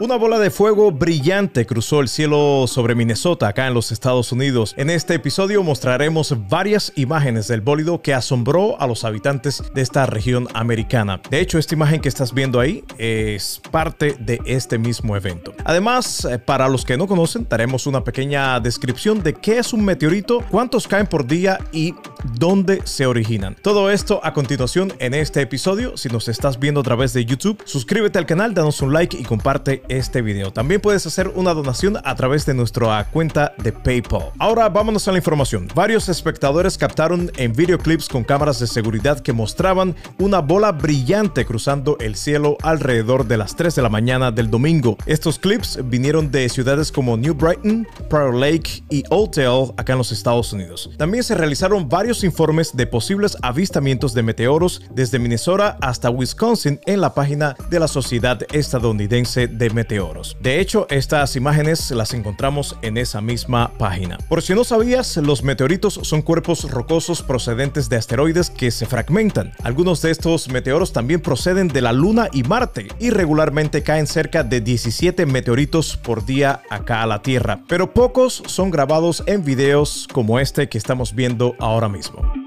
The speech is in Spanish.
Una bola de fuego brillante cruzó el cielo sobre Minnesota, acá en los Estados Unidos. En este episodio mostraremos varias imágenes del bólido que asombró a los habitantes de esta región americana. De hecho, esta imagen que estás viendo ahí es parte de este mismo evento. Además, eh, para los que no conocen, daremos una pequeña descripción de qué es un meteorito, cuántos caen por día y dónde se originan. Todo esto a continuación en este episodio. Si nos estás viendo a través de YouTube, suscríbete al canal, danos un like y comparte este video. También puedes hacer una donación a través de nuestra cuenta de PayPal. Ahora vámonos a la información. Varios espectadores captaron en videoclips con cámaras de seguridad que mostraban una bola brillante cruzando el cielo alrededor de las 3 de la mañana del domingo. Estos clips vinieron de ciudades como New Brighton, Prior Lake y Oldtail acá en los Estados Unidos. También se realizaron varios informes de posibles avistamientos de meteoros desde Minnesota hasta Wisconsin en la página de la Sociedad Estadounidense de meteoros. De hecho, estas imágenes las encontramos en esa misma página. Por si no sabías, los meteoritos son cuerpos rocosos procedentes de asteroides que se fragmentan. Algunos de estos meteoros también proceden de la Luna y Marte y regularmente caen cerca de 17 meteoritos por día acá a la Tierra, pero pocos son grabados en videos como este que estamos viendo ahora mismo.